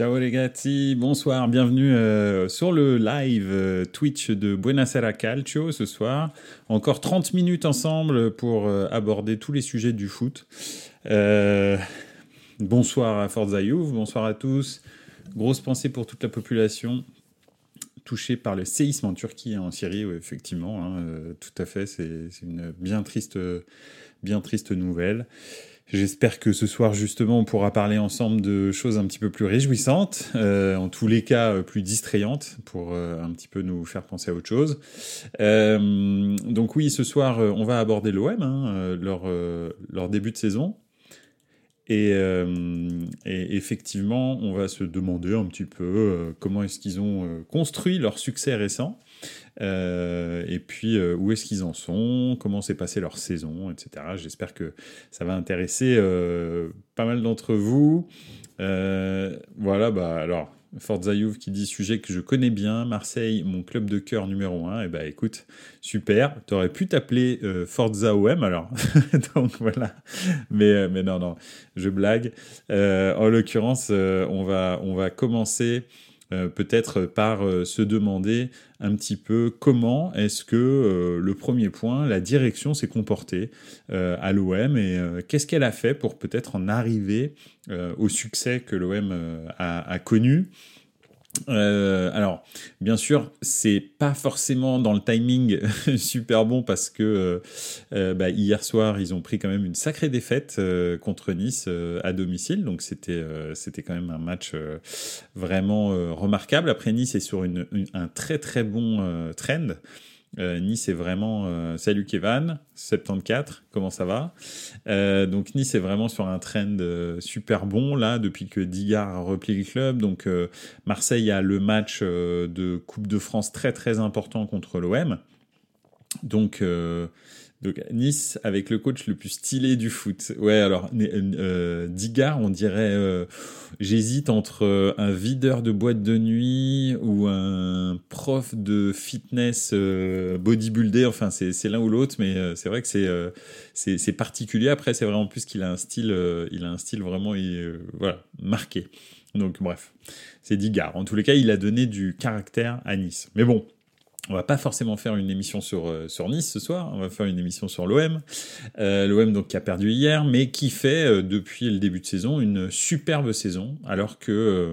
Ciao les bonsoir, bienvenue euh, sur le live euh, Twitch de Buenasera Calcio ce soir. Encore 30 minutes ensemble pour euh, aborder tous les sujets du foot. bonsoir à Forza bonsoir à tous. Grosse pensée pour toute la population touchée par le séisme en Turquie et en Syrie, effectivement, hein, tout à fait, c'est une bien bien triste nouvelle. J'espère que ce soir, justement, on pourra parler ensemble de choses un petit peu plus réjouissantes, euh, en tous les cas euh, plus distrayantes, pour euh, un petit peu nous faire penser à autre chose. donc oui, ce soir, on va aborder l'OM, hein, leur, leur début de saison. Et, et, effectivement, on va se demander un petit peu comment est-ce qu'ils ont construit leur succès récent. Euh, et puis, euh, où est-ce qu'ils en sont? Comment s'est passée leur saison? Etc. J'espère que ça va intéresser euh, pas mal d'entre vous. voilà, bah alors, Forza Juve qui dit sujet que je connais bien, Marseille, mon club de cœur numéro 1. Et bah écoute, super, t'aurais pu t'appeler Forza OM alors. Donc voilà. Mais, mais non, non, je blague. en l'occurrence, on, va, on va commencer euh, peut-être par euh, se demander un petit peu comment est-ce que euh, le premier point, la direction s'est comportée à l'OM et qu'est-ce qu'elle a fait pour peut-être en arriver au succès que l'OM a, connu. Euh, alors, bien sûr, c'est pas forcément dans le timing super bon parce que euh, euh, bah, hier soir, ils ont pris quand même une sacrée défaite contre Nice à domicile. Donc, c'était c'était quand même un match vraiment remarquable. Après, Nice est sur une, un très très bon trend. Euh, nice est vraiment. Euh, salut Kevin, 74, comment ça va? Euh, Donc Nice est vraiment sur un trend super bon là depuis que Digard a repli le club. Donc Marseille a le match de Coupe de France très très important contre l'OM. Donc donc Nice avec le coach le plus stylé du foot. Ouais, alors euh, Digard, on dirait, euh, j'hésite entre euh, un videur de boîte de nuit ou un prof de fitness euh. Enfin, c'est l'un ou l'autre, mais euh, c'est vrai que c'est c'est particulier. Après, c'est vraiment plus qu'il a un style, il a un style vraiment, voilà, marqué. Donc bref, c'est Digard. En tous les cas, il a donné du caractère à Nice. Mais bon, on va pas forcément faire une émission sur, euh, sur Nice ce soir, on va faire une émission sur l'OM. Euh, L'OM donc qui a perdu hier, mais qui fait euh, depuis le début de saison une superbe saison, alors que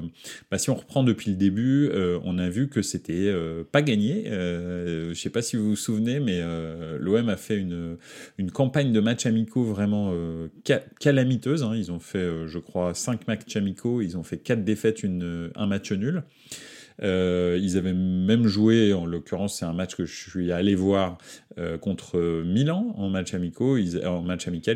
bah, si on reprend depuis le début, on a vu que c'était pas gagné. je sais pas si vous vous souvenez, mais l'OM a fait une, une campagne de matchs amicaux vraiment calamiteuse. Hein. Ils ont fait, je crois, 5 matchs amicaux, ils ont fait 4 défaites, une, un match nul. Euh, ils avaient même joué, en l'occurrence, c'est un match que je suis allé voir euh, contre Milan en match amical,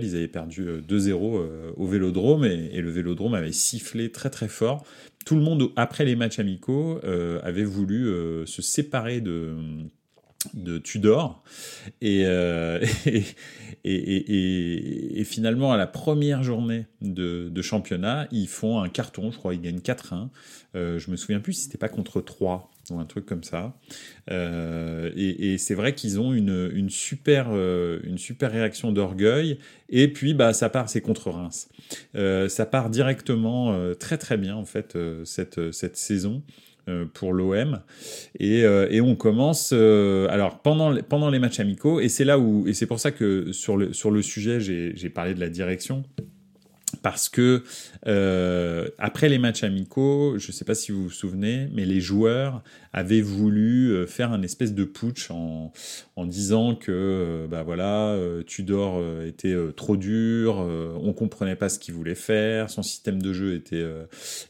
ils avaient perdu 2-0 euh, au Vélodrome et, et, le Vélodrome avait sifflé très très fort. Tout le monde, après les matchs amicaux, avait voulu se séparer de de Tudor et, et, et, et, finalement à la première journée de, de, championnat ils font un carton je crois ils gagnent 4-1 euh, je me souviens plus si c'était pas contre 3 ou un truc comme ça. Euh, et, c'est vrai qu'ils ont une, une, super, euh, une super réaction d'orgueil. Et puis, bah, ça part, c'est contre Reims. ça part directement très très bien, en fait, cette, cette saison pour l'OM. Et, et, on commence, alors pendant, pendant les matchs amicaux, et c'est là où, et c'est pour ça que sur sur le sujet, j'ai parlé de la direction parce que euh, après les matchs amicaux, je ne sais pas si vous vous souvenez, mais les joueurs avaient voulu euh, faire un espèce de putsch en, en disant que euh, bah voilà, Tudor était trop dur, on comprenait pas ce qu'il voulait faire, son système de jeu était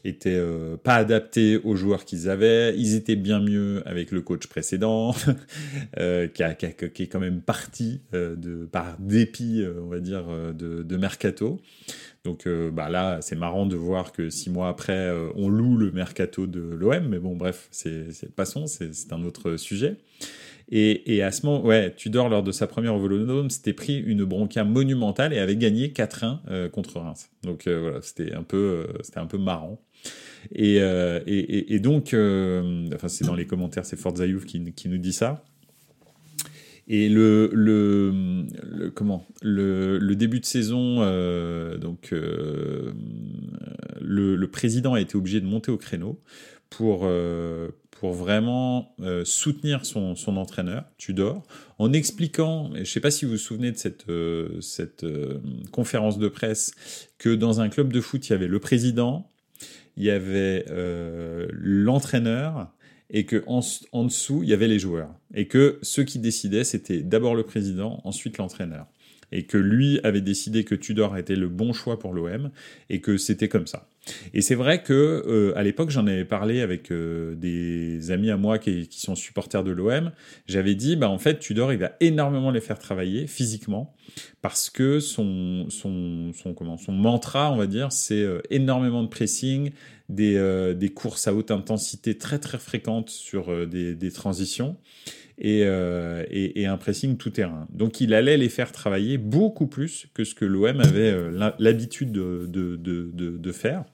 était pas adapté aux joueurs qu'ils avaient, ils étaient bien mieux avec le coach précédent qui, a, qui, qui, est quand même parti de par dépit, on va dire, de, de mercato. Donc euh, bah là, c'est marrant de voir que six mois après, euh, on loue le mercato de l'OM, mais bon, bref, c'est passons, c'est un autre sujet. Et, à ce moment, ouais, Tudor, lors de sa première au Vélodrome, s'était pris une bronca monumentale et avait gagné 4-1 euh, contre Reims. Donc voilà, c'était un peu, c'était un peu marrant. Et, et, et donc, enfin, c'est dans les commentaires, c'est Forza Youth qui, qui nous dit ça. Et le, le, comment le, début de saison, euh, donc euh, le, président a été obligé de monter au créneau pour, pour vraiment soutenir son, son, entraîneur, Tudor, en expliquant, je ne sais pas si vous vous souvenez de cette, cette conférence de presse, que dans un club de foot, il y avait le président, il y avait l'entraîneur, et que en, en, dessous, il y avait les joueurs. Et que ceux qui décidaient, c'était d'abord le président, ensuite l'entraîneur. Et que lui avait décidé que Tudor était le bon choix pour l'OM, et que c'était comme ça. Et c'est vrai que euh, à l'époque, j'en avais parlé avec euh, des amis à moi qui, qui sont supporters de l'OM. J'avais dit, bah en fait, Tudor, il va énormément les faire travailler physiquement parce que son son son comment son mantra, on va dire, c'est euh, énormément de pressing, des, euh, des courses à haute intensité très très fréquentes sur euh, des, transitions. Et, euh, et, un pressing tout terrain. Donc il allait les faire travailler beaucoup plus que ce que l'OM avait l'habitude de, faire.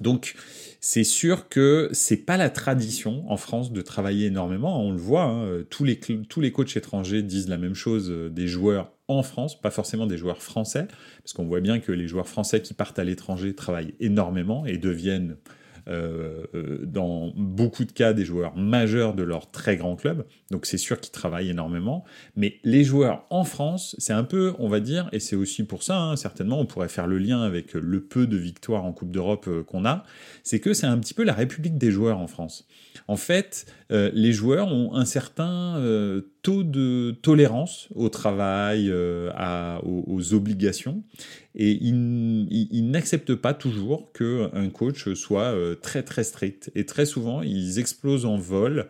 Donc c'est sûr que c'est pas la tradition en France de travailler énormément. On le voit, hein, tous les tous les coachs étrangers disent la même chose des joueurs en France, pas forcément des joueurs français, parce qu'on voit bien que les joueurs français qui partent à l'étranger travaillent énormément et deviennent euh, euh, dans beaucoup de cas des joueurs majeurs de leur très grand club. Donc c'est sûr qu'ils travaillent énormément. Mais les joueurs en France, c'est un peu, on va dire, et c'est aussi pour ça, hein, certainement, on pourrait faire le lien avec le peu de victoires en Coupe d'Europe euh, qu'on a, c'est que c'est un petit peu la République des joueurs en France. En fait, les joueurs ont un certain taux de tolérance au travail, à, aux, obligations, et ils, n'acceptent pas toujours qu'un coach soit très très strict. Et très souvent, ils explosent en vol,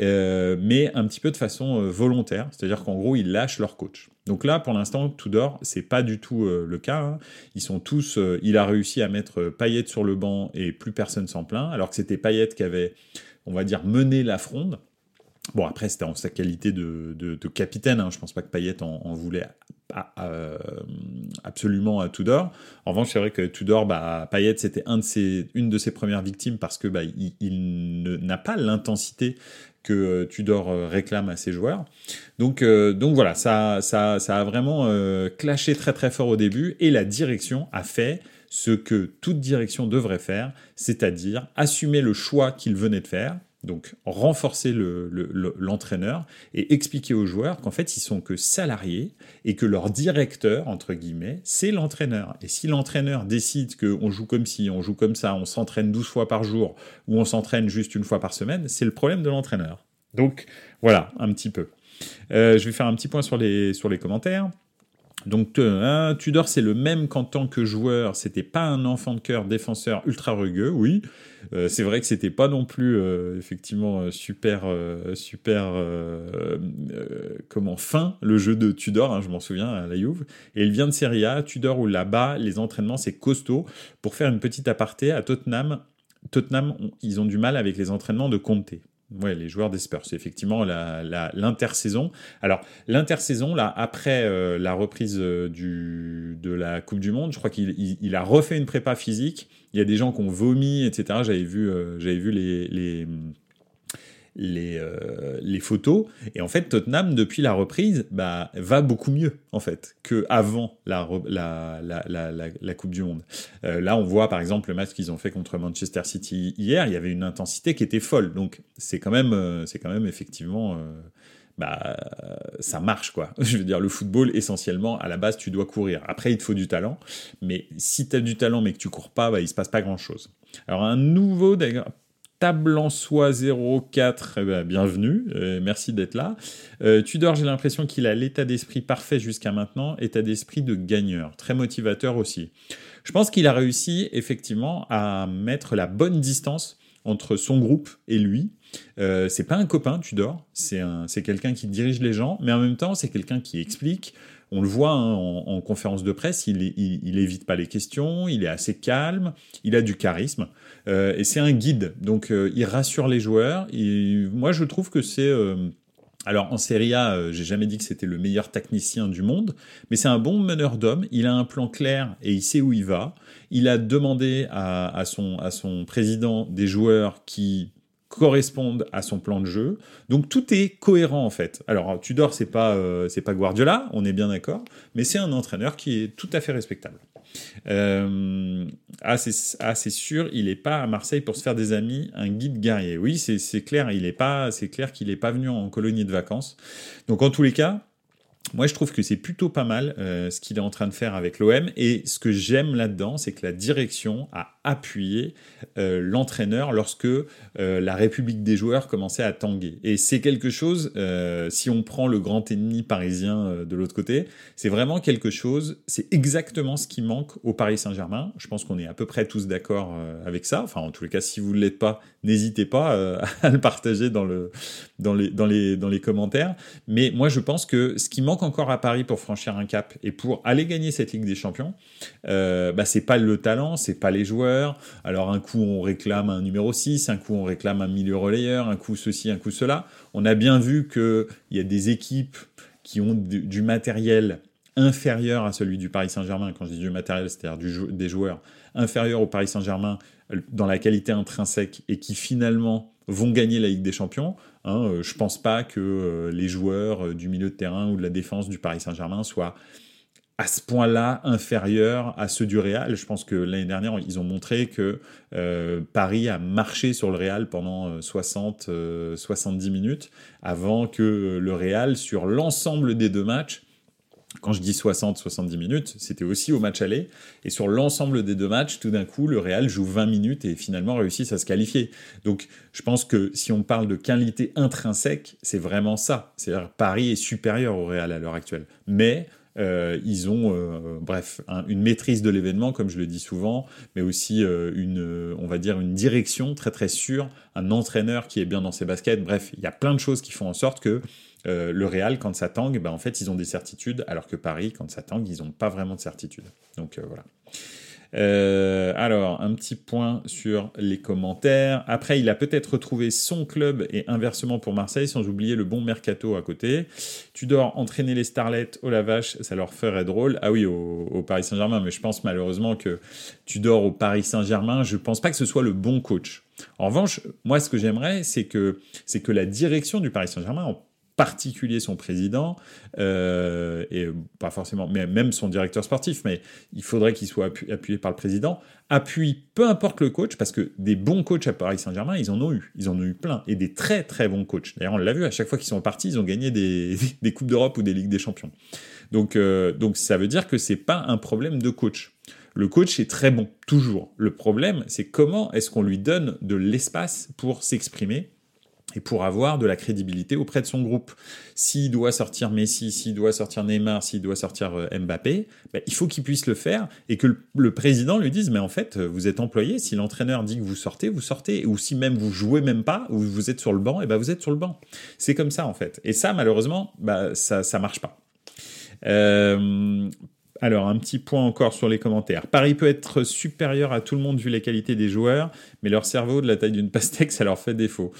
euh, mais un petit peu de façon euh, volontaire. C'est-à-dire qu'en gros, ils lâchent leur coach. Donc là, pour l'instant, Tudor, c'est pas du tout euh, le cas. Hein. Ils sont tous. il a réussi à mettre Payet sur le banc et plus personne s'en plaint, alors que c'était Payet qui avait, on va dire, mené la fronde. Bon, après, c'était en sa qualité de, de, capitaine. Hein. Je pense pas que Payet en, voulait euh, absolument à Tudor. En revanche, c'est vrai que Tudor, bah, Payet, c'était un de une de ses premières victimes parce que bah, il, n'a pas l'intensité que euh, Tudor euh, réclame à ses joueurs. Donc, donc voilà, ça, ça, ça a vraiment clashé très très fort au début et la direction a fait ce que toute direction devrait faire, c'est-à-dire assumer le choix qu'il venait de faire, donc renforcer l'entraîneur et expliquer aux joueurs qu'en fait ils sont que salariés et que leur directeur entre guillemets c'est l'entraîneur. Et si l'entraîneur décide qu'on joue comme ci, on joue comme ça, on s'entraîne 12 fois par jour ou on s'entraîne juste une fois par semaine, c'est le problème de l'entraîneur. Donc voilà un petit peu. Euh, je vais faire un petit point sur les, sur les commentaires. Donc hein, Tudor, c'est le même qu'en tant que joueur. C'était pas un enfant de cœur défenseur ultra rugueux, oui. Euh, c'est vrai que c'était pas non plus euh, effectivement euh, super super comment fin le jeu de Tudor. Hein, je m'en souviens à la Juve. Et il vient de Serie A. Tudor où là-bas les entraînements c'est costaud. Pour faire une petite aparté à Tottenham, Tottenham ils ont du mal avec les entraînements de Conte. Ouais, les joueurs des Spurs, c'est effectivement l'intersaison. Alors, l'intersaison, là, après euh, la reprise euh, du, de la Coupe du Monde, je crois qu'il a refait une prépa physique. Il y a des gens qui ont vomi, etc. J'avais vu, euh, j'avais vu les, les, les, euh, les photos. Et en fait, Tottenham, depuis la reprise, bah, va beaucoup mieux, en fait, qu'avant la, la, la, la, Coupe du Monde. Euh, là, on voit, par exemple, le match qu'ils ont fait contre Manchester City hier, il y avait une intensité qui était folle. Donc, c'est quand même, euh, c'est quand même effectivement... bah, ça marche quoi. Je veux dire, le football, essentiellement, à la base, tu dois courir. Après, il te faut du talent, mais si tu as du talent mais que tu cours pas, bah, il se passe pas grand chose. Alors, un nouveau, d'ailleurs, Tablançois 04, eh ben, bienvenue, euh, merci d'être là. Euh, Tudor, j'ai l'impression qu'il a l'état d'esprit parfait jusqu'à maintenant, état d'esprit de gagneur, très motivateur aussi. Je pense qu'il a réussi effectivement à mettre la bonne distance entre son groupe et lui. Euh, c'est pas un copain, Tudor, c'est quelqu'un qui dirige les gens, mais en même temps c'est quelqu'un qui explique, on le voit hein, en, conférence de presse, il, il, évite pas les questions, il est assez calme, il a du charisme euh, et c'est un guide. Donc euh, il rassure les joueurs. moi je trouve que c'est euh, alors en Serie A, j'ai jamais dit que c'était le meilleur technicien du monde, mais c'est un bon meneur d'hommes. Il a un plan clair et il sait où il va. Il a demandé à, son, à son président des joueurs qui correspondent à son plan de jeu. Donc tout est cohérent en fait. Alors Tudor c'est pas euh, c'est pas Guardiola, on est bien d'accord, mais c'est un entraîneur qui est tout à fait respectable. Ah, c'est ah, sûr, il n'est pas à Marseille pour se faire des amis, un guide guerrier. Oui, c'est clair, il est pas, c'est clair qu'il n'est pas venu en colonie de vacances. Donc en tous les cas, moi, je trouve que c'est plutôt pas mal euh, ce qu'il est en train de faire avec l'OM. Et ce que j'aime là-dedans, c'est que la direction a appuyé euh, l'entraîneur lorsque euh, la République des joueurs commençait à tanguer. Et c'est quelque chose, si on prend le grand ennemi parisien de l'autre côté, c'est vraiment quelque chose, c'est exactement ce qui manque au Paris Saint-Germain. Je pense qu'on est à peu près tous d'accord avec ça. Enfin, en tous les cas, si vous ne l'êtes pas, n'hésitez pas à le partager dans, le, dans, les, commentaires. Mais moi, je pense que ce qui manque encore à Paris pour franchir un cap et pour aller gagner cette Ligue des Champions, euh, bah, c'est pas le talent, c'est pas les joueurs. Alors un coup on réclame un numéro 6, un coup on réclame un milieu relayeur, un coup ceci, un coup cela. On a bien vu qu'il y a des équipes qui ont du, matériel inférieur à celui du Paris Saint-Germain. Quand je dis du matériel, c'est-à-dire des joueurs inférieurs au Paris Saint-Germain euh, dans la qualité intrinsèque et qui finalement vont gagner la Ligue des Champions. Hein, euh, je pense pas que euh, les joueurs du milieu de terrain ou de la défense du Paris Saint-Germain soient à ce point-là inférieurs à ceux du Real. Je pense que l'année dernière, ils ont montré que Paris a marché sur le Real pendant 60-70 minutes avant que le Real, sur l'ensemble des deux matchs, quand je dis 60-70 minutes, c'était aussi au match aller. Et sur l'ensemble des deux matchs, tout d'un coup, le Real joue 20 minutes et finalement réussit à se qualifier. Donc, je pense que si on parle de qualité intrinsèque, c'est vraiment ça. C'est-à-dire Paris est supérieur au Real à l'heure actuelle. Mais euh, ils ont, euh, bref, une maîtrise de l'événement, comme je le dis souvent, mais aussi euh, une, on va dire, une direction très très sûre, un entraîneur qui est bien dans ses baskets. Bref, il y a plein de choses qui font en sorte que le Real, quand ça tangue, ben, en fait, ils ont des certitudes, alors que Paris, quand ça tangue, ils n'ont pas vraiment de certitude. Donc voilà. Euh, alors, un petit point sur les commentaires. Après, il a peut-être retrouvé son club et inversement pour Marseille, sans oublier le bon mercato à côté. Tu dors entraîner les Starlets, oh la vache, ça leur ferait drôle. Ah oui, au, Paris Saint-Germain, mais je pense malheureusement que tu dors au Paris Saint-Germain. Je pense pas que ce soit le bon coach. En revanche, moi, ce que j'aimerais, c'est que, c'est que la direction du Paris Saint-Germain, particulier son président, euh, et pas forcément, mais même son directeur sportif, mais il faudrait qu'il soit appuyé par le président, appuie peu importe le coach, parce que des bons coachs à Paris Saint-Germain, ils en ont eu, ils en ont eu plein, et des très très bons coachs. D'ailleurs, on l'a vu, à chaque fois qu'ils sont partis, ils ont gagné des, des Coupes d'Europe ou des Ligues des Champions. Donc, euh, donc ça veut dire que c'est pas un problème de coach. Le coach est très bon, toujours. Le problème, c'est comment est-ce qu'on lui donne de l'espace pour s'exprimer et pour avoir de la crédibilité auprès de son groupe. S'il doit sortir Messi, s'il doit sortir Neymar, s'il doit sortir euh, Mbappé, bah, il faut qu'il puisse le faire et que le, président lui dise mais en fait vous êtes employé, si l'entraîneur dit que vous sortez, vous sortez, ou si même vous jouez même pas, ou vous êtes sur le banc, et ben vous êtes sur le banc. C'est comme ça en fait. Et ça malheureusement, bah, ça ça marche pas. Euh, alors, un petit point encore sur les commentaires. Paris peut être supérieur à tout le monde vu les qualités des joueurs, mais leur cerveau de la taille d'une pastèque, ça leur fait défaut.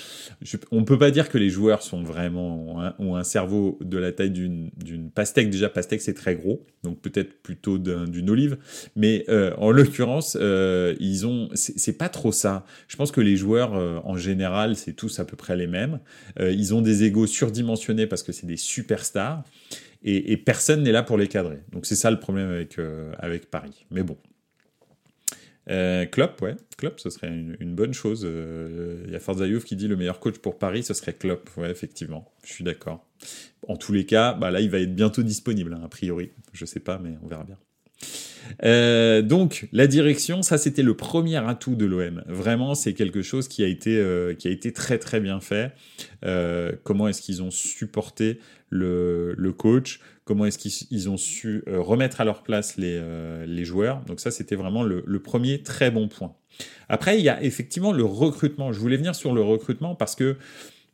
on ne peut pas dire que les joueurs sont vraiment ont un, cerveau de la taille d'une pastèque. Déjà, pastèque c'est très gros, donc peut-être plutôt d'une olive. Mais euh, en l'occurrence, euh, ils ont, c'est pas trop ça. Je pense que les joueurs euh, en général, c'est tous à peu près les mêmes. ils ont des égos surdimensionnés parce que c'est des superstars et, personne n'est là pour les cadrer. Donc c'est ça le problème avec, euh, avec Paris. Mais bon. Euh, Klopp, ouais, Klopp, ce serait une, bonne chose. Euh, il y a Forza Youth qui dit le meilleur coach pour Paris, ce serait Klopp. Ouais, effectivement, je suis d'accord. En tous les cas, bah là, il va être bientôt disponible, hein, a priori. Je sais pas, mais on verra bien. Euh, donc la direction, ça c'était le premier atout de l'OM. Vraiment, c'est quelque chose qui a été euh, qui a été très très bien fait. Euh, comment est-ce qu'ils ont supporté le, le coach? Comment est-ce qu'ils ont su remettre à leur place les, les joueurs? Donc ça, c'était vraiment le, premier très bon point. Après, il y a effectivement le recrutement. Je voulais venir sur le recrutement parce que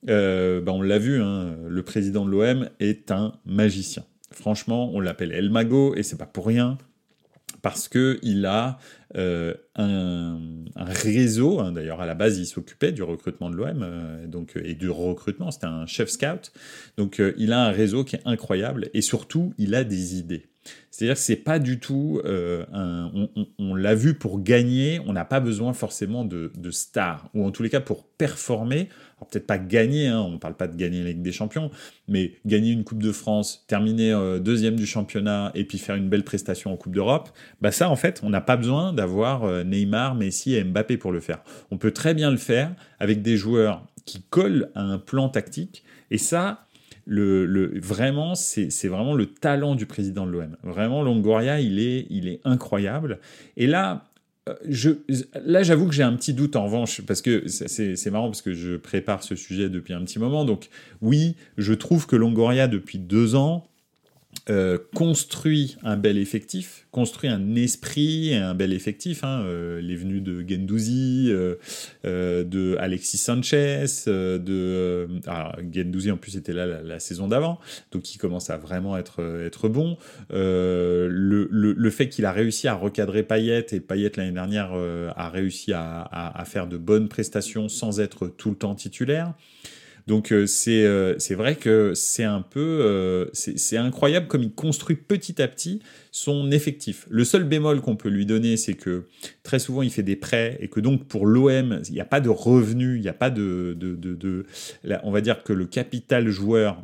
ben, on l'a vu, hein, le président de l'OM est un magicien. Franchement, on l'appelle El Mago et c'est pas pour rien parce qu'il a euh, un, réseau, hein, d'ailleurs à la base il s'occupait du recrutement de l'OM euh, donc et du recrutement, c'était un chef scout, donc euh, il a un réseau qui est incroyable et surtout il a des idées. C'est-à-dire que c'est pas du tout euh, on, l'a vu pour gagner, on n'a pas besoin forcément de, stars, ou en tous les cas pour performer, peut-être pas gagner, hein, on ne parle pas de gagner la Ligue des Champions, mais gagner une Coupe de France, terminer euh, deuxième du championnat et puis faire une belle prestation en Coupe d'Europe, bah ça en fait, on n'a pas besoin d'avoir euh, Neymar, Messi et Mbappé pour le faire. On peut très bien le faire avec des joueurs qui collent à un plan tactique, et ça, le, vraiment, c'est vraiment le talent du président de l'OM. Vraiment, Longoria, il est, il est incroyable. Et là, euh, je, là, j'avoue que j'ai un petit doute en revanche, parce que c'est marrant, parce que je prépare ce sujet depuis un petit moment. Donc, oui, je trouve que Longoria, depuis deux ans, euh, construit un bel effectif, construit un esprit et un bel effectif. Hein, euh, les venues de Gendouzi, euh, de Alexis Sanchez, de alors, Gendouzi en plus était là la, saison d'avant, donc il commence à vraiment être être bon. Le, le, le, fait qu'il a réussi à recadrer Payet et Payet l'année dernière a réussi à, à, à, faire de bonnes prestations sans être tout le temps titulaire. Donc euh, euh, c'est vrai que c'est un peu euh, c'est incroyable comme il construit petit à petit son effectif. Le seul bémol qu'on peut lui donner, c'est que très souvent il fait des prêts et que donc pour l'OM il n'y a pas de revenus, il n'y a pas de, de, de, de on va dire que le capital joueur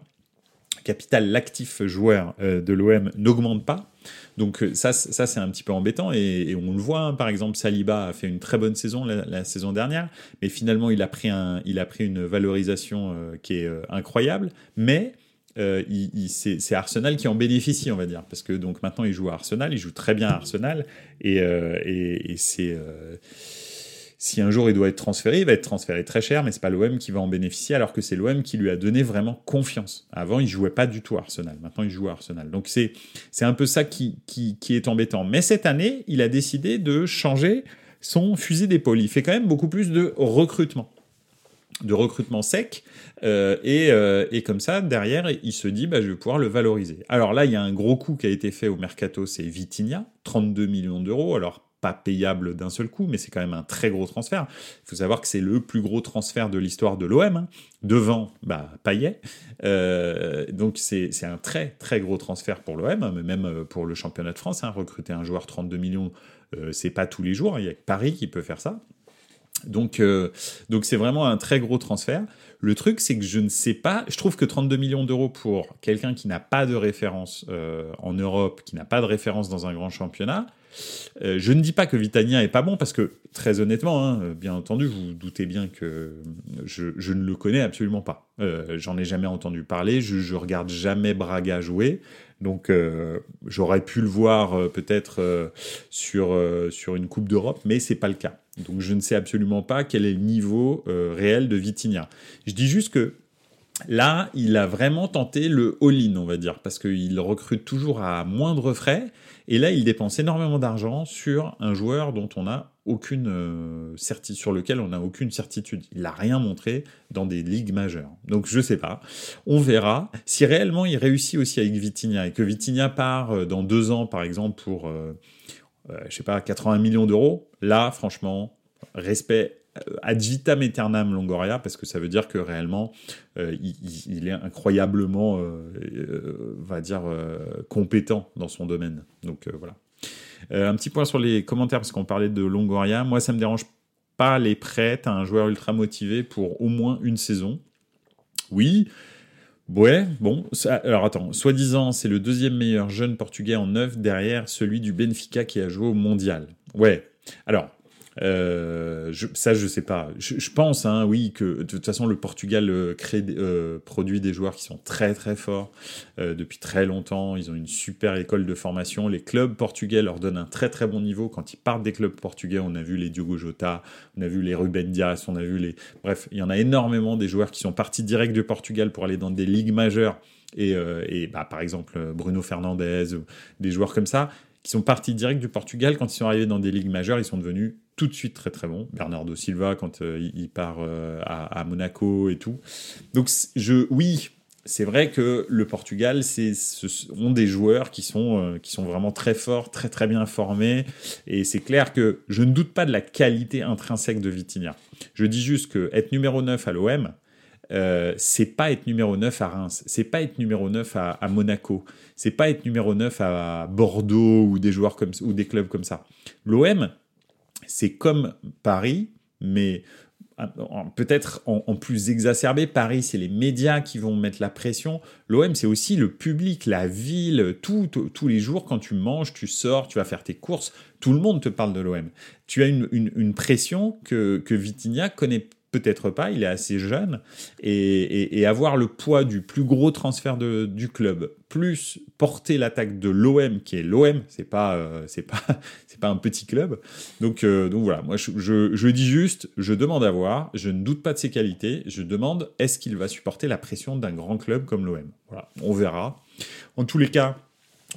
capital l'actif joueur de l'OM n'augmente pas. Donc euh, ça, ça c'est un petit peu embêtant et, on le voit. Hein. par exemple, Saliba a fait une très bonne saison la, saison dernière, mais finalement il a pris un, il a pris une valorisation euh, qui est euh, incroyable, mais c'est Arsenal qui en bénéficie, on va dire, parce que donc maintenant il joue à Arsenal, il joue très bien à Arsenal et c'est si un jour il doit être transféré, il va être transféré très cher, mais c'est pas l'OM qui va en bénéficier, alors que c'est l'OM qui lui a donné vraiment confiance. Avant, il jouait pas du tout à Arsenal. Maintenant, il joue à Arsenal. Donc c'est c'est un peu ça qui, qui, est embêtant. Mais cette année, il a décidé de changer son fusil d'épaule. Il fait quand même beaucoup plus de recrutement de recrutement sec euh, et, euh, et, comme ça derrière il se dit bah, je vais pouvoir le valoriser alors là il y a un gros coup qui a été fait au mercato c'est Vitinha 32 millions d'euros alors pas payable d'un seul coup, mais c'est quand même un très gros transfert. Il faut savoir que c'est le plus gros transfert de l'histoire de l'OM, hein. devant bah, Payet. Euh, donc c'est un très très gros transfert pour l'OM, mais même euh, pour le championnat de France. Hein. recruter un joueur 32 millions, euh, c'est pas tous les jours. Il y a que Paris qui peut faire ça. Donc donc c'est vraiment un très gros transfert. Le truc, c'est que je ne sais pas. Je trouve que 32 millions d'euros pour quelqu'un qui n'a pas de référence en Europe, qui n'a pas de référence dans un grand championnat, euh, je ne dis pas que Vitania est pas bon parce que très honnêtement, hein, bien entendu, vous, vous doutez bien que je, ne le connais absolument pas. Euh, j'en ai jamais entendu parler. Je, je regarde jamais Braga jouer. Donc euh, j'aurais pu le voir peut-être sur, sur une Coupe d'Europe, mais c'est pas le cas. Donc je ne sais absolument pas quel est le niveau réel de Vitinha. Je dis juste que là, il a vraiment tenté le all-in, on va dire, parce qu'il recrute toujours à moindre frais. Et là, il dépense énormément d'argent sur un joueur dont on a aucune euh, certitude, sur lequel on n'a aucune certitude. Il n'a rien montré dans des ligues majeures. Donc je sais pas. On verra si réellement il réussit aussi avec Vitinha et que Vitinha part euh, dans deux ans, par exemple, pour euh, je sais pas 80 millions d'euros. Là, franchement, respect euh, ad vitam aeternam Longoria parce que ça veut dire que réellement euh, il, est incroyablement euh, va dire compétent dans son domaine. Donc voilà. Un petit point sur les commentaires parce qu'on parlait de Longoria. Moi ça me dérange pas les prêts. À un joueur ultra motivé pour au moins une saison. Oui Ouais, bon, alors attends, soi-disant, c'est le deuxième meilleur jeune portugais en neuf derrière celui du Benfica qui a joué au mondial. Ouais, alors, euh, je, ça, je sais pas. Je, pense, hein, oui, que de toute façon, le Portugal euh, crée, euh, produit des joueurs qui sont très très forts euh, depuis très longtemps. Ils ont une super école de formation. Les clubs portugais leur donnent un très très bon niveau. Quand ils partent des clubs portugais, on a vu les Diogo Jota, on a vu les Ruben Dias, on a vu les. Bref, il y en a énormément des joueurs qui sont partis direct du Portugal pour aller dans des ligues majeures. Et, et bah, par exemple, Bruno Fernandez, des joueurs comme ça qui sont partis direct du Portugal, quand ils sont arrivés dans des ligues majeures, ils sont devenus tout de suite très très bons. Bernardo Silva, quand euh, il part euh, à, Monaco et tout. Donc, je, oui, c'est vrai que le Portugal, c'est, ce sont des joueurs qui sont, euh, qui sont vraiment très forts, très très bien formés. Et c'est clair que je ne doute pas de la qualité intrinsèque de Vitinha. Je dis juste que être numéro 9 à l'OM, euh, c'est pas être numéro 9 à Reims, c'est pas être numéro 9 à, Monaco, c'est pas être numéro 9 à Bordeaux ou des joueurs comme ou des clubs comme ça. L'OM, c'est comme Paris, mais peut-être en, plus exacerbé. Paris, c'est les médias qui vont mettre la pression. L'OM, c'est aussi le public, la ville, tous les jours, quand tu manges, tu sors, tu vas faire tes courses, tout le monde te parle de l'OM. Tu as une, une, pression que, que connaît peut-être pas, il est assez jeune, et, avoir le poids du plus gros transfert de, du club, plus porter l'attaque de l'OM, qui est l'OM, c'est pas, euh, pas, pas un petit club. Donc, euh, donc voilà, moi je, je, dis juste, je demande à voir, je ne doute pas de ses qualités, je demande est-ce qu'il va supporter la pression d'un grand club comme l'OM. Voilà, on verra. En tous les cas,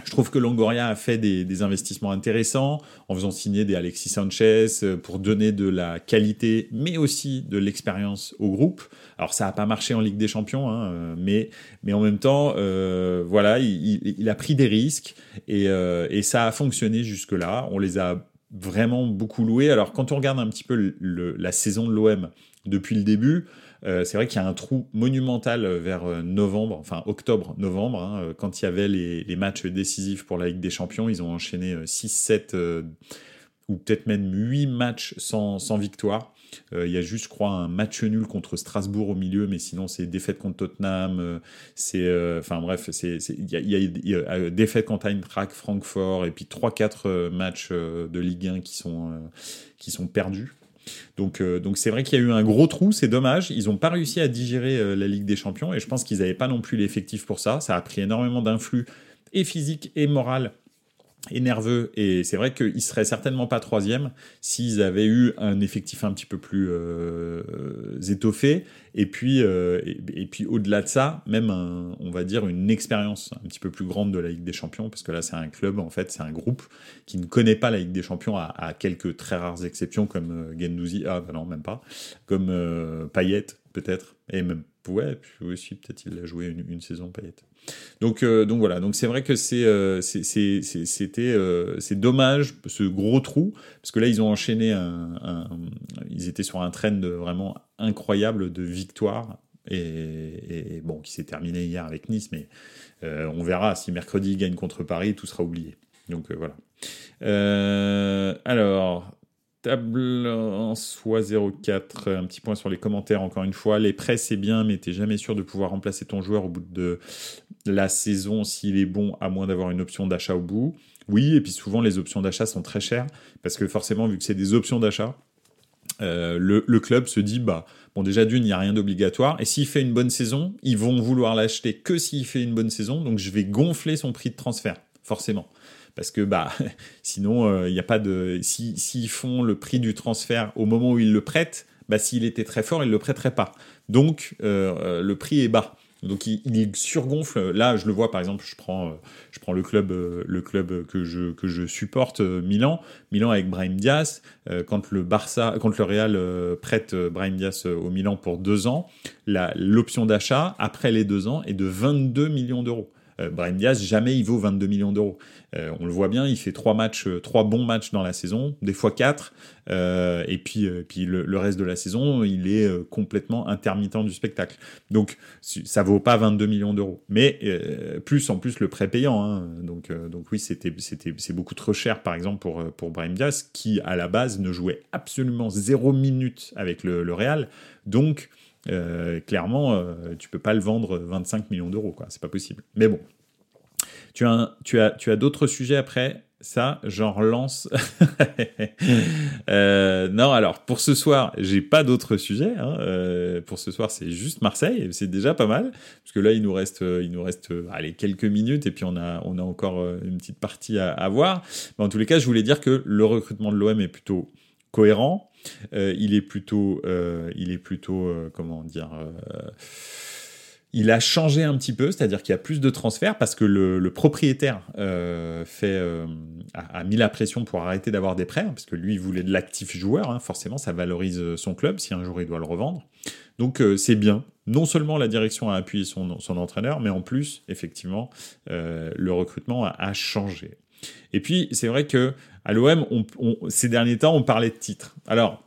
je trouve que Longoria a fait des, investissements intéressants en faisant signer des Alexis Sanchez euh, pour donner de la qualité, mais aussi de l'expérience au groupe. Alors ça n'a pas marché en Ligue des Champions, hein, euh, mais, mais en même temps, euh, voilà, il, a pris des risques et, et ça a fonctionné jusque-là. On les a vraiment beaucoup loués. Alors quand on regarde un petit peu la saison de l'OM depuis le début, euh, c'est vrai qu'il y a un trou monumental vers euh, novembre, enfin octobre-novembre, hein, quand il y avait les, matchs décisifs pour la Ligue des Champions. Ils ont enchaîné 6-7 euh, ou peut-être même 8 matchs sans, victoire. il y a juste, je crois, un match nul contre Strasbourg au milieu, mais sinon c'est défaite contre Tottenham, c'est, enfin bref, c'est, il y a, défaite contre Eintracht, Francfort, et puis 3-4 matchs de Ligue 1 qui sont, qui sont perdus. Donc, euh, donc c'est vrai qu'il y a eu un gros trou, c'est dommage. Ils n'ont pas réussi à digérer euh, la Ligue des Champions et je pense qu'ils n'avaient pas non plus l'effectif pour ça. Ça a pris énormément d'influx et physique et moral et nerveux. Et c'est vrai qu'ils seraient certainement pas troisième s'ils avaient eu un effectif un petit peu plus euh, étoffé. Et puis, euh, et, puis au-delà de ça, même on va dire une expérience un petit peu plus grande de la Ligue des Champions, parce que là c'est un club en fait, c'est un groupe qui ne connaît pas la Ligue des Champions à, quelques très rares exceptions comme euh, Gendouzi, ah bah non même pas, comme euh, Payet peut-être, et même ouais, puis aussi peut-être il a joué une, une saison Payet. Donc, euh, donc voilà, c'est vrai que c'est euh, c'était euh, dommage ce gros trou parce que là ils ont enchaîné un, ils étaient sur un trend vraiment incroyable de victoire et, bon qui s'est terminé hier avec Nice, mais on verra si mercredi ils gagnent contre Paris, tout sera oublié. Donc voilà. alors Table en soi 04, un petit point sur les commentaires encore une fois. Les prêts c'est bien, mais t'es jamais sûr de pouvoir remplacer ton joueur au bout de la saison s'il est bon, à moins d'avoir une option d'achat au bout. Oui, et puis souvent les options d'achat sont très chères, parce que forcément, vu que c'est des options d'achat, euh, le, club se dit, bah, bon, déjà d'une, il n'y a rien d'obligatoire, et s'il fait une bonne saison, ils vont vouloir l'acheter que s'il fait une bonne saison, donc je vais gonfler son prix de transfert, forcément parce que bah sinon euh, il n'y a pas de si s'ils font le prix du transfert au moment où ils le prêtent bah s'il était très fort ils le prêteraient pas donc euh, euh, le prix est bas donc il, il, surgonfle. Là, je le vois par exemple. Je prends, je prends le club, le club que je que je supporte, Milan. Milan avec Brahim Diaz. Quand le Barça, quand le Real prête Brahim Diaz au Milan pour deux ans, l'option d'achat après les deux ans est de 22 millions d'euros. Euh, Brahim Diaz, jamais il vaut 22 millions d'euros. Euh, on le voit bien, il fait trois matchs, euh, trois bons matchs dans la saison, des fois quatre, et puis, puis le, reste de la saison, il est complètement intermittent du spectacle. Donc ça vaut pas 22 millions d'euros, mais plus en plus le prêt payant. Hein. Donc, donc oui, c'était, c'est beaucoup trop cher, par exemple pour pour Brahim Diaz, qui à la base ne jouait absolument zéro minute avec le, le Real. Donc euh, clairement, euh, tu peux pas le vendre 25 millions d'euros, quoi. C'est pas possible. Mais bon, tu as, tu as, tu as d'autres sujets après? Ça, j'en relance. Euh, non, alors pour ce soir, j'ai pas d'autres sujets. Hein. pour ce soir, c'est juste Marseille. C'est déjà pas mal, parce que là, il nous reste, il nous reste, allez, quelques minutes, et puis on a, on a encore une petite partie à, voir. En tous les cas, je voulais dire que le recrutement de l'OM est plutôt cohérent. Euh, il est plutôt, euh, euh, comment dire, il a changé un petit peu, c'est-à-dire qu'il y a plus de transferts parce que le, propriétaire a, mis la pression pour arrêter d'avoir des prêts, hein, parce que lui il voulait de l'actif joueur, hein, forcément ça valorise son club si un jour il doit le revendre. Donc c'est bien. Non seulement la direction a appuyé son, entraîneur, mais en plus, effectivement, le recrutement a changé. Et puis, c'est vrai que à l'OM, ces derniers temps, on parlait de titre. Alors,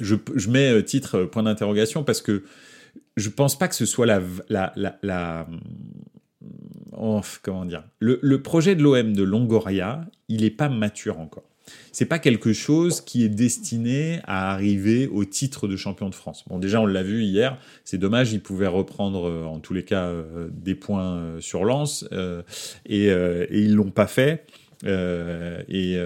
je, mets euh, titre euh, point d'interrogation parce que je pense pas que ce soit la, la, la, oh, comment dire, le projet de l'OM de Longoria, il n'est pas mature encore c'est pas quelque chose qui est destiné à arriver au titre de champion de France. Bon, déjà, on l'a vu hier, c'est dommage, ils pouvaient reprendre euh, en tous les cas euh, des points euh, sur lance et, ils l'ont pas fait. et,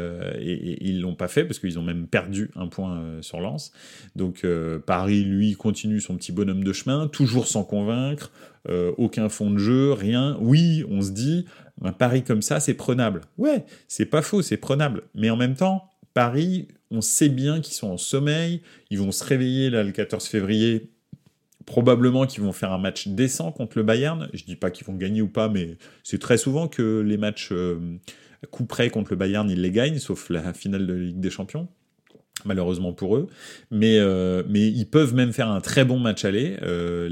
ils l'ont pas fait parce qu'ils ont même perdu un point sur lance. Donc Paris, lui, continue son petit bonhomme de chemin, toujours sans convaincre, aucun fond de jeu, rien. Oui, on se dit, un pari comme ça, c'est prenable. Ouais, c'est pas faux, c'est prenable. Mais en même temps, Paris, on sait bien qu'ils sont en sommeil, ils vont se réveiller là le 14 février, probablement qu'ils vont faire un match décent contre le Bayern. Je dis pas qu'ils vont gagner ou pas, mais c'est très souvent que les matchs euh, coup près contre le Bayern, ils les gagnent, sauf la finale de Ligue des Champions malheureusement pour eux. Mais, euh, mais ils peuvent même faire un très bon match aller, euh,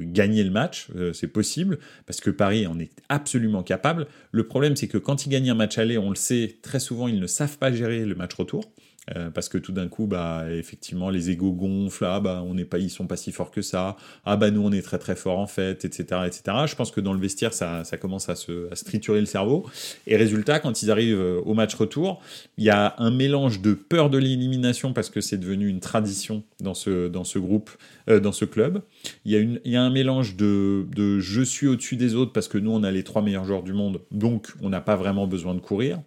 gagner le match, euh, c'est possible, parce que Paris en est absolument capable. Le problème, c'est que quand ils gagnent un match aller, on le sait, très souvent, ils ne savent pas gérer le match retour. Euh, parce que tout d'un coup, bah, effectivement, les égaux gonflent, ah, bah, on n'est pas, ils sont pas si forts que ça, ah, bah, nous, on est très très fort en fait, etc., etc. Je pense que dans le vestiaire, ça, ça commence à se, à se triturer le cerveau. Et résultat, quand ils arrivent euh, au match retour, il y a un mélange de peur de l'élimination parce que c'est devenu une tradition dans ce, dans ce groupe, euh, dans ce club. Il y a, y a un mélange de, de je suis au-dessus des autres parce que nous, on a les trois meilleurs joueurs du monde, donc on n'a pas vraiment besoin de courir.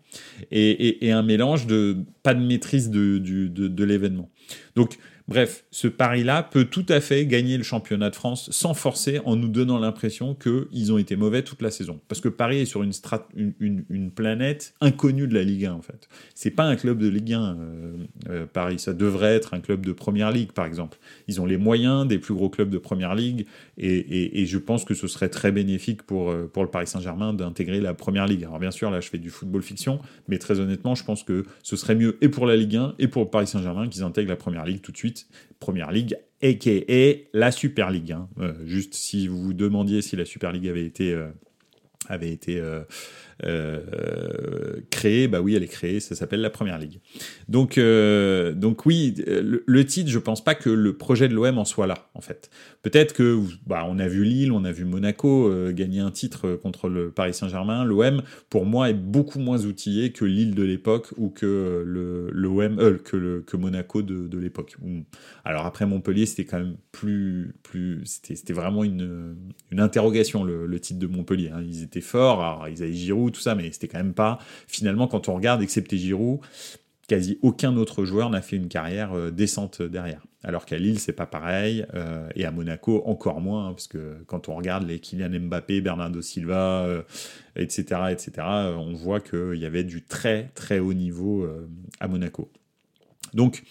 Et, et un mélange de pas de maîtrise de, de l'événement. Donc, Bref, ce pari-là peut tout à fait gagner le championnat de France sans forcer en nous donnant l'impression qu'ils ont été mauvais toute la saison. Parce que Paris est sur une, planète inconnue de la Ligue 1 en fait. C'est pas un club de Ligue 1, euh, euh, Paris. Ça devrait être un club de Première Ligue par exemple. Ils ont les moyens des plus gros clubs de Première Ligue et je pense que ce serait très bénéfique pour, euh, pour le Paris Saint-Germain d'intégrer la Première Ligue. Alors bien sûr, là je fais du football fiction, mais très honnêtement, je pense que ce serait mieux et pour la Ligue 1 et pour le Paris Saint-Germain qu'ils intègrent la Première Ligue tout de suite Première Ligue, a.k.a. la Super League. Hein. Euh, juste si vous vous demandiez si la Super League avait été, avait été euh, euh, créée, bah oui, elle est créée, ça s'appelle la Première Ligue. Donc, euh, donc oui, le, titre, je pense pas que le projet de l'OM en soit là, en fait. Peut-être que, bah, on a vu Lille, on a vu Monaco euh, gagner un titre contre le Paris Saint-Germain. L'OM, pour moi, est beaucoup moins outillé que Lille de l'époque ou que le euh, que que Monaco de, de l'époque. Alors après Montpellier, c'était quand même plus plus, c'était vraiment une une interrogation le, le titre de Montpellier. Hein. Ils étaient forts, alors ils avaient Giroud tout ça, mais c'était quand même pas. Finalement, quand on regarde, excepté Giroud, quasi aucun autre joueur n'a fait une carrière euh, décente derrière. Alors qu'à Lille, c'est pas pareil, euh, et à Monaco encore moins, hein, parce que quand on regarde les Kylian Mbappé, Bernardo Silva, etc., euh, etc., on voit qu'il y avait du très très haut niveau à Monaco. Donc,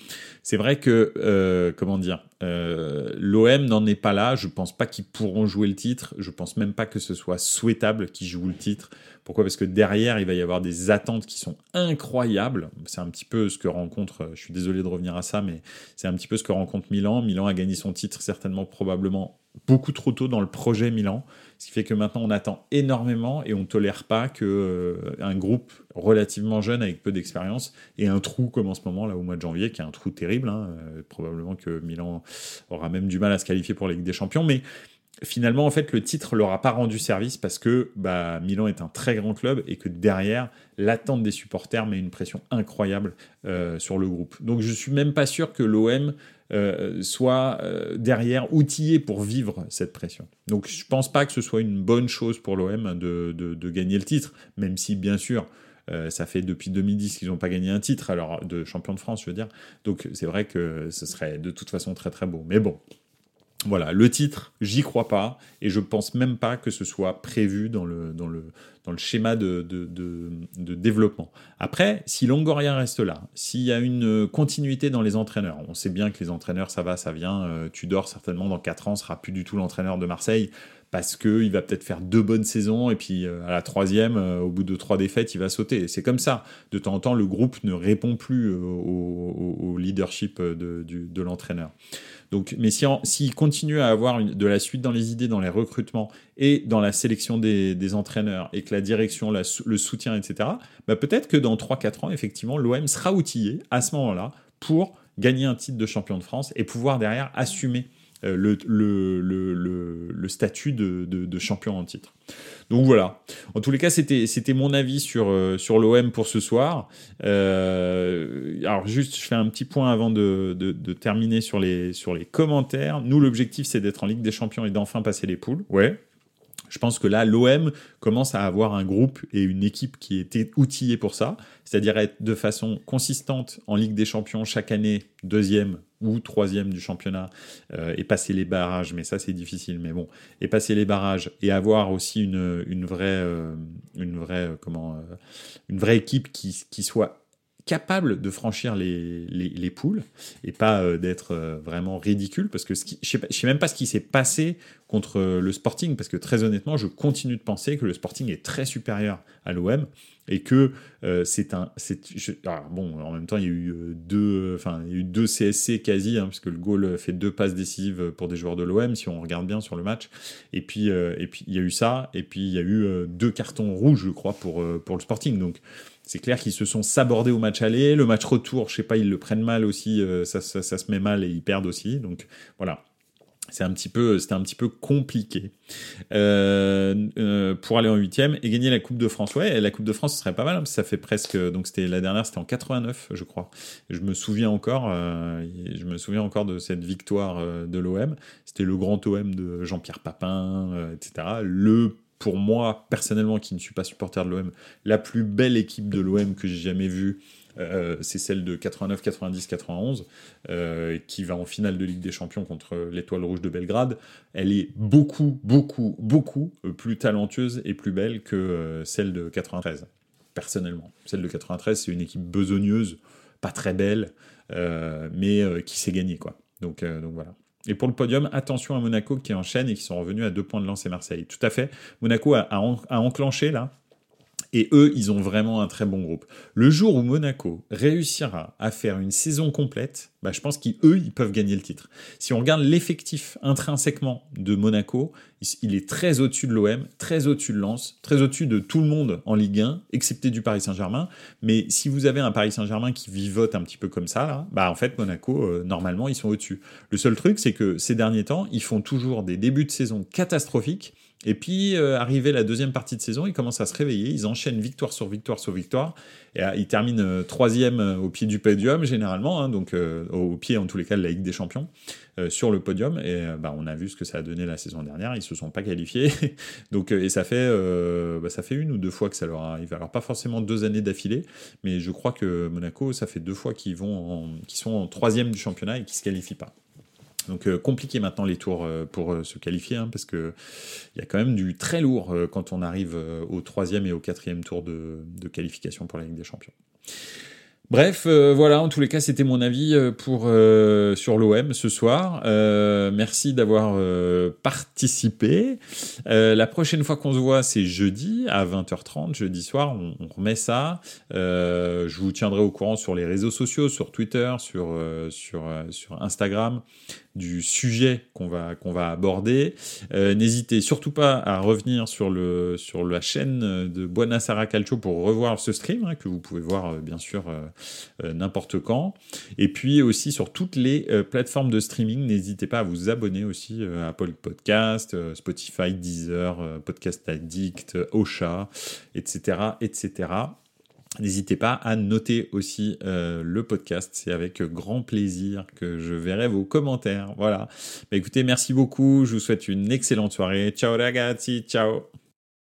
c'est vrai que, euh, comment dire, euh, l'OM n'en est pas là. Je pense pas qu'ils pourront jouer le titre. Je pense même pas que ce soit souhaitable qu'ils jouent le titre. Pourquoi? Parce que derrière, il va y avoir des attentes qui sont incroyables. C'est un petit peu ce que rencontre, je suis désolé de revenir à ça, mais c'est un petit peu ce que rencontre Milan. Milan a gagné son titre certainement, probablement beaucoup trop tôt dans le projet Milan. Ce qui fait que maintenant on attend énormément et on ne tolère pas que euh, groupe relativement jeune avec peu d'expérience ait un trou comme en ce moment là au mois de janvier, qui est un trou terrible. Hein. Euh, probablement que Milan aura même du mal à se qualifier pour la Ligue des Champions, mais finalement, en fait, le titre leur a pas rendu service parce que bah, Milan est un très grand club et que derrière, l'attente des supporters met une pression incroyable euh, sur le groupe. Donc, je suis même pas sûr que l'OM euh, soit euh, derrière outillé pour vivre cette pression. Donc, je pense pas que ce soit une bonne chose pour l'OM de, de, gagner le titre, même si, bien sûr, ça fait depuis 2010 qu'ils n'ont pas gagné un titre, alors de champion de France, je veux dire. Donc c'est vrai que ce serait de toute façon très très beau. Mais bon, voilà, le titre, j'y crois pas, et je pense même pas que ce soit prévu dans le, dans le, dans le schéma de, de, développement. Après, si Longoria reste là, s'il y a une continuité dans les entraîneurs, on sait bien que les entraîneurs, ça va, ça vient, euh, Tudor certainement dans 4 ans sera plus du tout l'entraîneur de Marseille, parce qu'il va peut-être faire deux bonnes saisons et puis euh, à la troisième, euh, au bout de trois défaites, il va sauter. C'est comme ça. De temps en temps, le groupe ne répond plus au, leadership de, de l'entraîneur. Donc, mais s'il si continue à avoir de la suite dans les idées, dans les recrutements et dans la sélection des, entraîneurs et que la direction, le soutien, etc., bah peut-être que dans 3-4 ans, effectivement, l'OM sera outillé à ce moment-là pour gagner un titre de champion de France et pouvoir derrière assumer le, le, statut de, champion en titre. Donc voilà. En tous les cas, c'était mon avis sur sur l'OM pour ce soir. alors juste, je fais un petit point avant de, terminer sur les sur les commentaires. Nous, l'objectif, c'est d'être en Ligue des Champions et d'enfin passer les poules. Ouais, je pense que là, l'OM commence à avoir un groupe et une équipe qui était outillée pour ça, c'est-à-dire être de façon consistante en Ligue des Champions chaque année, deuxième ou troisième du championnat, euh, et passer les barrages, mais ça c'est difficile, mais bon, et passer les barrages et avoir aussi une, une vraie, euh, une vraie, euh, comment, une vraie équipe qui, qui soit capable de franchir les, les, poules et pas euh, d'être euh, vraiment ridicule parce que ce qui, je ne sais, même pas ce qui s'est passé contre euh, le Sporting parce que très honnêtement je continue de penser que le Sporting est très supérieur à l'OM et que c'est un bon en même temps il y a eu deux enfin il y a eu deux CSC quasi hein, parce que le goal fait deux passes décisives pour des joueurs de l'OM si on regarde bien sur le match. Et puis et puis il y a eu ça et puis il y a eu deux cartons rouges je crois pour pour le Sporting. Donc c'est clair qu'ils se sont sabordés au match aller. Le match retour, je sais pas, ils le prennent mal aussi, euh, ça, se met mal et ils perdent aussi. Donc voilà. C'est un petit peu, c'était un petit peu compliqué euh, euh, pour aller en huitième et gagner la Coupe de France. Ouais, la Coupe de France, ce serait pas mal. Hein, ça fait presque, donc c'était la dernière, c'était en 89, je crois. Je me souviens encore, je me souviens encore de cette victoire de l'OM. C'était le grand OM de Jean-Pierre Papin, etc. Le pour moi, personnellement, qui ne suis pas supporter de l'OM, la plus belle équipe de l'OM que j'ai jamais vue, euh, c'est celle de 89, 90, 91, qui va en finale de Ligue des Champions contre l'Étoile Rouge de Belgrade. Elle est beaucoup, beaucoup, beaucoup plus talentueuse et plus belle que euh, celle de 93, personnellement. Celle de 93, c'est une équipe besogneuse, pas très belle, euh, mais qui s'est gagnée, quoi. Donc, donc voilà. Et pour le podium, attention à Monaco qui enchaîne et qui sont revenus à deux points de lancer Marseille. Tout à fait. Monaco a, enclenché là. Et eux, ils ont vraiment un très bon groupe. Le jour où Monaco réussira à faire une saison complète, bah, je pense qu'eux, ils peuvent gagner le titre. Si on regarde l'effectif intrinsèquement de Monaco, il est très au-dessus de l'OM, très au-dessus de Lens, très au-dessus de tout le monde en Ligue 1, excepté du Paris Saint-Germain. Mais si vous avez un Paris Saint-Germain qui vivote un petit peu comme ça, là, bah en fait, Monaco, euh, normalement, ils sont au-dessus. Le seul truc, c'est que ces derniers temps, ils font toujours des débuts de saison catastrophiques et puis, euh, arrivé la deuxième partie de saison, ils commencent à se réveiller, ils enchaînent victoire sur victoire sur victoire, et euh, ils terminent euh, troisième au pied du podium, généralement, hein, donc au pied, en tous les cas, de la Ligue des Champions, sur le podium, et bah, on a vu ce que ça a donné la saison dernière, ils se sont pas qualifiés, donc, et ça fait, bah, ça fait une ou deux fois que ça leur arrive, alors pas forcément deux années d'affilée, mais je crois que Monaco, ça fait deux fois qu'ils sont en troisième du championnat et qu'ils se qualifient pas. Donc euh, compliqué maintenant les tours euh, pour euh, se qualifier, hein, parce que il y a quand même du très lourd quand on arrive au troisième et au quatrième tour de, de qualification pour la Ligue des Champions. Bref, euh, voilà, en tous les cas, c'était mon avis euh, pour euh, sur l'OM ce soir. merci d'avoir participé. la prochaine fois qu'on se voit, c'est jeudi à 20h30, jeudi soir, on, remet ça. je vous tiendrai au courant sur les réseaux sociaux, sur Twitter, sur sur sur Instagram du sujet qu'on va, qu'on va aborder. N'hésitez surtout pas à revenir sur, le, sur la chaîne de Buonasera Calcio pour revoir ce stream, hein, que vous pouvez voir bien sûr n'importe quand. Et puis aussi sur toutes les plateformes de streaming, n'hésitez pas à vous abonner aussi à Apple Podcast, Spotify, Deezer, Podcast Addict, Ocha, etc. etc. N'hésitez pas à noter aussi euh, le podcast, c'est avec grand plaisir que je verrai vos commentaires. Voilà. Bah, écoutez, merci beaucoup, je vous souhaite une excellente soirée. Ciao ragazzi, ciao